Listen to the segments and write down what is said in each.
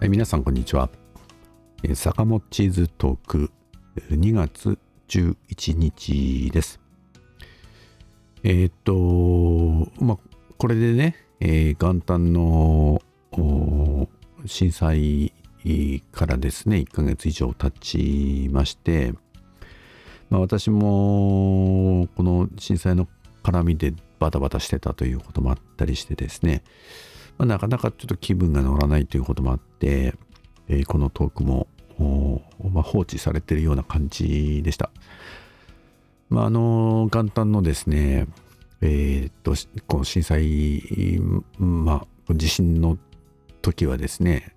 はい、皆さんこんにちは。え、坂本チーズトーク2月11日です。えー、っと、まあ、これでね、えー、元旦の震災からですね、1ヶ月以上経ちまして、まあ、私もこの震災の絡みでバタバタしてたということもあったりしてですね、まあ、なかなかちょっと気分が乗らないということもあって、えー、このトークも、まあ、放置されているような感じでした。まあ、あの元旦のですね、えー、っとこの震災、まあ、地震の時はですね、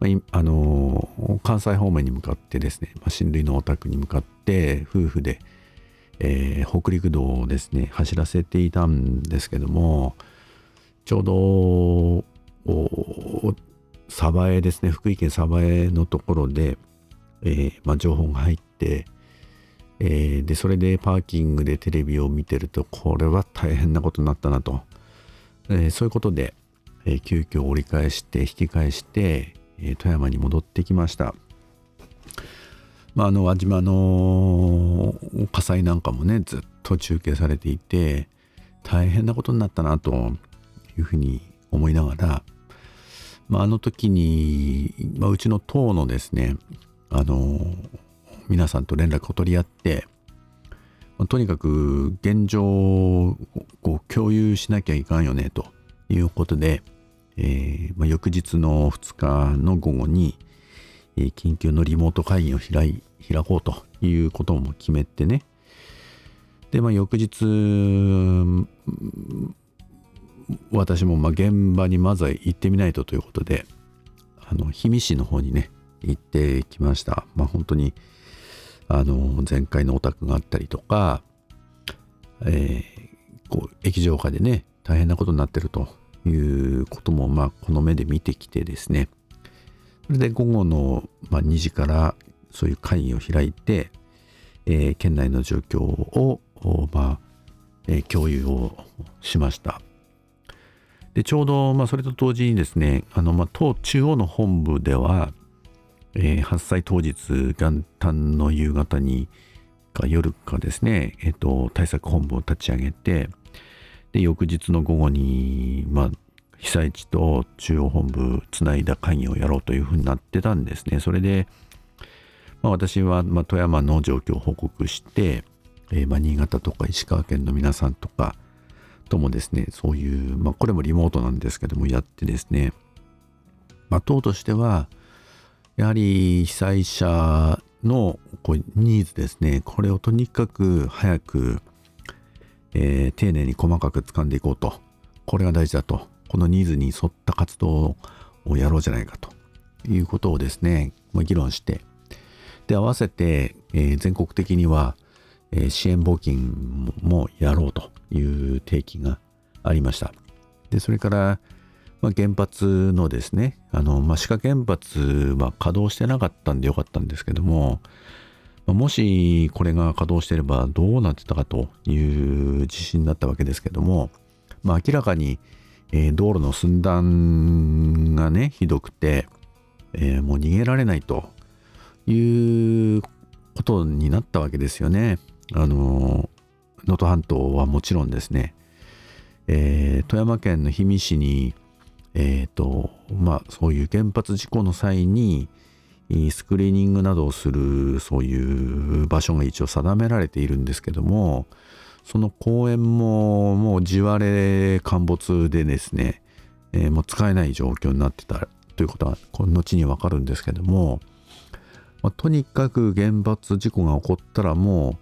まあ、あの関西方面に向かってですね、まあ、親類のお宅に向かって夫婦で、えー、北陸道をですね走らせていたんですけども、ちょうど鯖江ですね。福井県鯖江のところで、えー、まあ、情報が入って、えー、でそれでパーキングでテレビを見てるとこれは大変なことになったなと、えー、そういうことで、え急遽折り返して引き返して、え富山に戻ってきました。まあ、あの輪島の火災なんかもねずっと中継されていて大変なことになったなと。いうふうに思いながら、まあ、あの時に、まあ、うちの党のですねあの皆さんと連絡を取り合って、まあ、とにかく現状を共有しなきゃいかんよねということで、えーまあ、翌日の2日の午後に、え、緊急のリモート会議を開い開こうということも決めてね。で、まあ、翌日私もま現場にまずは行ってみないとということで、あの、氷見市の方にね、行ってきました。まあ本当に、あの、前回のお宅があったりとか、えー、こう、液状化でね、大変なことになってるということも、まあこの目で見てきてですね、それで午後の、ま、2時からそういう会議を開いて、えー、県内の状況を、まあ、えー、共有をしました。でちょうど、まあ、それと同時にですねあの、まあ、党中央の本部では、えー、発災当日元旦の夕方にか夜かですね、えーと、対策本部を立ち上げてで翌日の午後に、まあ、被災地と中央本部つないだ会議をやろうというふうになってたんですね。それで、まあ、私は、まあ、富山の状況を報告して、えーまあ、新潟とか石川県の皆さんとか、ともですね、そういう、まあ、これもリモートなんですけども、やってですね、まあ、党としては、やはり被災者のこうニーズですね、これをとにかく早く、えー、丁寧に細かく掴んでいこうと。これが大事だと。このニーズに沿った活動をやろうじゃないかということをですね、まあ、議論して、で、合わせて、えー、全国的には、えー、支援募金もやろうという提起がありました。で、それから、まあ、原発のですね、あの、まあ、歯科原発は稼働してなかったんでよかったんですけども、まあ、もしこれが稼働してればどうなってたかという地震だったわけですけども、まあ、明らかに、えー、道路の寸断がね、ひどくて、えー、もう逃げられないということになったわけですよね。あの能登半島はもちろんですね、えー、富山県の氷見市に、えーとまあ、そういう原発事故の際にスクリーニングなどをするそういう場所が一応定められているんですけどもその公園ももう地割れ陥没でですね、えー、もう使えない状況になってたということはこの後にわかるんですけども、まあ、とにかく原発事故が起こったらもう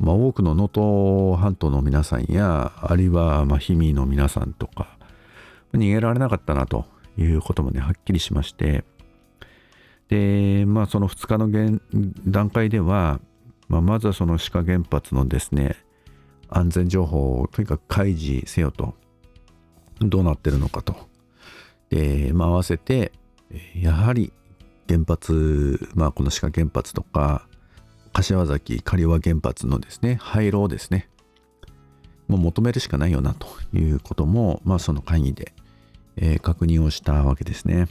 まあ、多くの能登半島の皆さんやあるいは氷見の皆さんとか逃げられなかったなということもねはっきりしまして。でまあその2日の段階では、まあ、まずはその志賀原発のですね安全情報をとにかく開示せよと。どうなってるのかと。で、まあ、合わせてやはり原発、まあ、この志賀原発とか柏崎刈羽原発のですね廃炉をですねもう求めるしかないよなということも、まあ、その会議で、えー、確認をしたわけですね。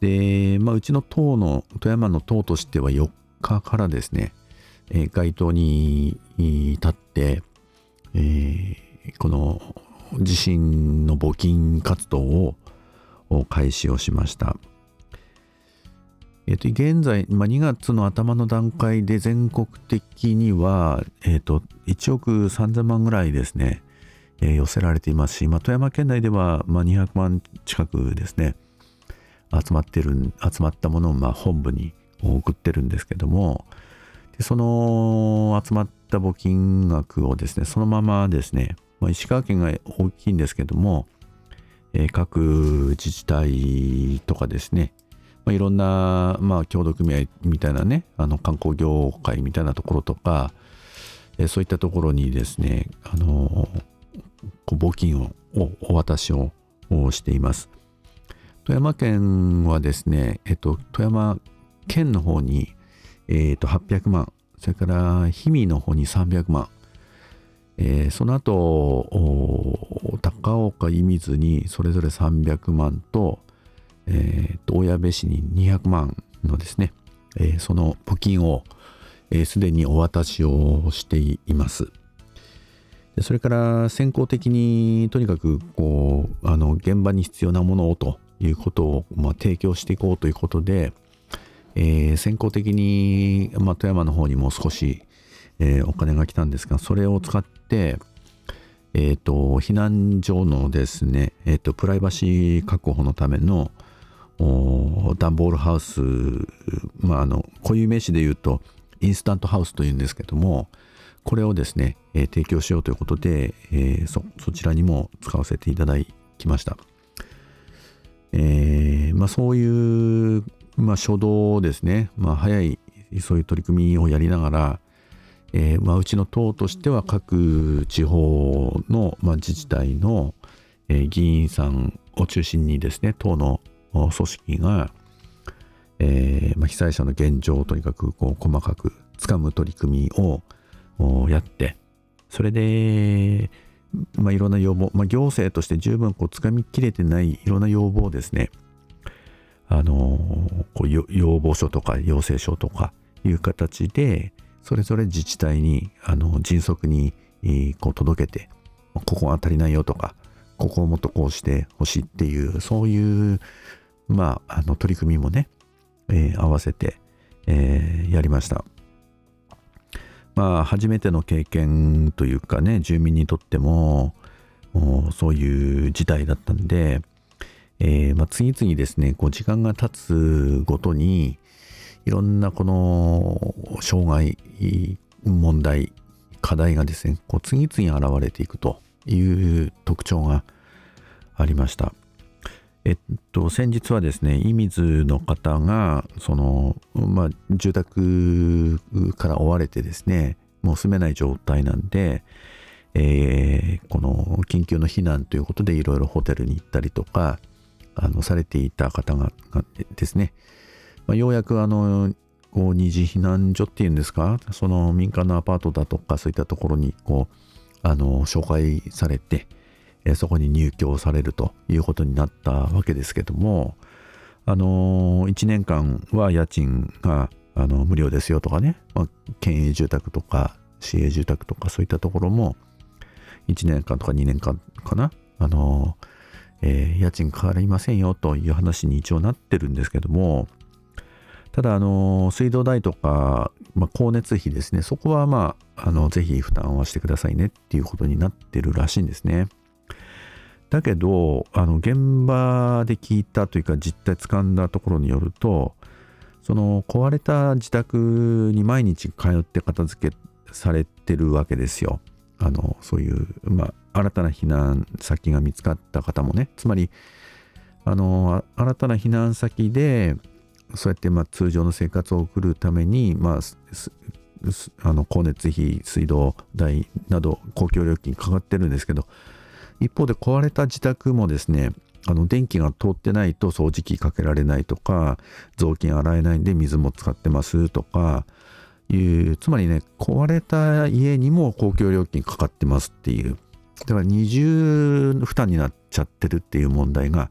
で、まあ、うちの党の富山の党としては4日からですね、えー、街頭に立って、えー、この地震の募金活動を開始をしました。えー、と現在、まあ、2月の頭の段階で全国的には、えー、と1億3000万ぐらいですね、えー、寄せられていますし、まあ、富山県内では、まあ、200万近くですね集まってる集まったものをまあ本部に送ってるんですけどもでその集まった募金額をですねそのままですね、まあ、石川県が大きいんですけども、各自治体とかですねまあ、いろんな、まあ、協同組合みたいなねあの観光業界みたいなところとか、え、そういったところにですねあのこう募金をお渡しをしています。富山県はですね、えっと、富山県の方に、えっと、800万それから氷見の方に300万えー、その後高岡射水にそれぞれ300万とえー、と親部市に200万のですね、えー、その募金をすで、ー、にお渡しをしています。でそれから先行的にとにかくこうあの現場に必要なものをということを、まあ、提供していこうということで、えー、先行的に、まあ、富山の方にも少し、えー、お金が来たんですがそれを使ってえーと、避難所のですね、えーとプライバシー確保のための、段ボールハウス、まあ、あの固有名詞で言うとインスタントハウスというんですけどもこれをですね、えー、提供しようということで、えー、そそちらにも使わせていただきました、えー、まあ、そういう、まあ、初動ですね、まあ、早いそういう取り組みをやりながら、えまあ、うちの党としては各地方の、まあ、自治体の、え議員さんを中心にですね党の組織が、えー、まあ、被災者の現状をとにかくこう細かくつかむ取り組みをやってそれで、まあ、いろんな要望、まあ、行政として十分こうつかみきれてないいろんな要望をですねあのこう要望書とか要請書とかいう形でそれぞれ自治体にあの迅速にこう届けてここは足りないよとかここをもっとこうしてほしいっていうそういうまあ、あの取り組みもね、えー、合わせて、えー、やりました。まあ、初めての経験というかね、住民にとっても、そういう事態だったんで、えー、まあ、次々ですね、こう時間が経つごとに、いろんなこの障害、問題、課題がですね、こう次々現れていくという特徴がありました。えっと、先日はですね、射水の方が、その、まあ、住宅から追われてですね、もう住めない状態なんで、えー、この緊急の避難ということでいろいろホテルに行ったりとか、あの、されていた方がですね、まあ、ようやくあの、こう二次避難所っていうんですか、その民間のアパートだとかそういったところにこう、あの、紹介されて、えそこに入居されるということになったわけですけども、あの1年間は家賃があの無料ですよとかね、まあ、県営住宅とか市営住宅とかそういったところも1年間とか2年間かな、あのえー、家賃変わりませんよという話に一応なってるんですけども、ただ、あの水道代とか、まあ、光熱費ですね、そこはまあ、あのぜひ負担はしてくださいねっていうことになってるらしいんですね。だけどあの現場で聞いたというか実態掴んだところによるとその壊れた自宅に毎日通って片付けされてるわけですよ。あのそういう、まあ、新たな避難先が見つかった方もねつまりあの新たな避難先でそうやってまあ通常の生活を送るために、まあ、あの光熱費水道代など公共料金かかってるんですけど一方で壊れた自宅もですねあの電気が通ってないと掃除機かけられないとか雑巾洗えないんで水も使ってますとかいうつまりね壊れた家にも公共料金かかってますっていう。だから二重負担になっちゃってるっていう問題が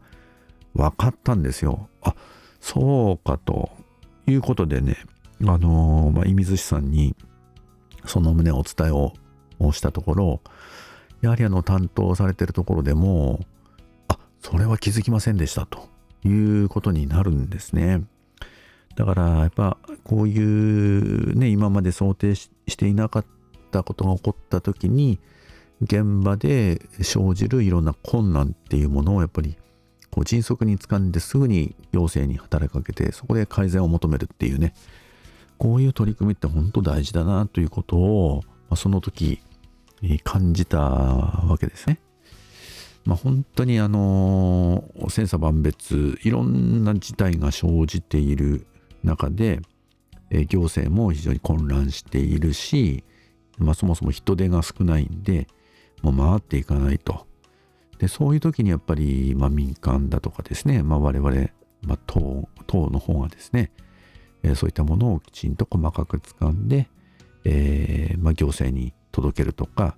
分かったんですよ。あそうかと。いうことでねあのまあ、射水市さんにその旨お伝えをしたところやはりあの担当されてるところでもあそれは気づきませんでしたということになるんですね。だからやっぱこういうね今まで想定していなかったことが起こった時に現場で生じるいろんな困難っていうものをやっぱりこう迅速に掴んですぐに行政に働きかけてそこで改善を求めるっていうねこういう取り組みって本当大事だなということを、その時感じたわけですね。まあ、本当にあの千差万別いろんな事態が生じている中で、行政も非常に混乱しているし、まあ、そもそも人手が少ないんでもう回っていかないと。でそういう時にやっぱり、まあ、民間だとかですね、まあ、我々、まあ、党党の方がですね、そういったものをきちんと細かく掴んで、えーまあ、行政に届けるとか、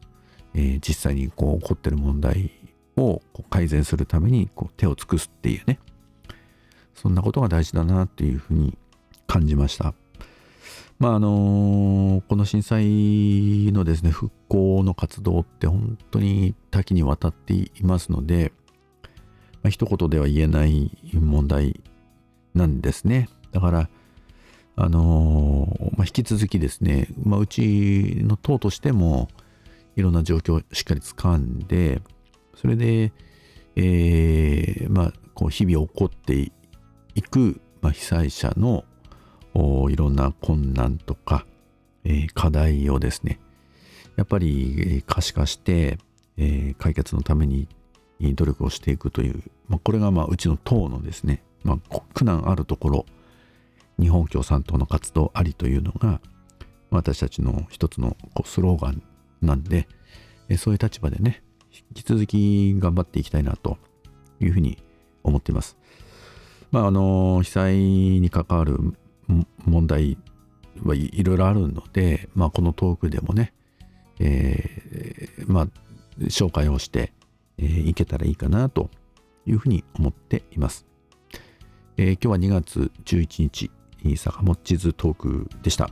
えー、実際にこう起こってる問題を改善するためにこう手を尽くすっていうねそんなことが大事だなっていうふうに感じました。まああのこの震災のですね復興の活動って本当に多岐にわたっていますので、まあ、一言では言えない問題なんですね。だからあのー、まあ、引き続きですね、まあ、うちの党としてもいろんな状況をしっかり掴んでそれで、えー、まあ、こう日々起こっていく、ま、被災者のいろんな困難とか、えー、課題をですねやっぱり可視化して、え、解決のために努力をしていくという、ま、これがまあうちの党のですね、ま、苦難あるところ日本共産党の活動ありというのが私たちの一つのこうスローガンなんでそういう立場でね引き続き頑張っていきたいなというふうに思っています。まああの被災に関わる問題はいろいろあるので、まあ、このトークでもね、えー、まあ紹介をして、え、いけたらいいかなというふうに思っています。えー、今日は2月11日坂本地図トークでした、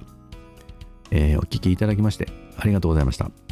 えー、お聞きいただきましてありがとうございました。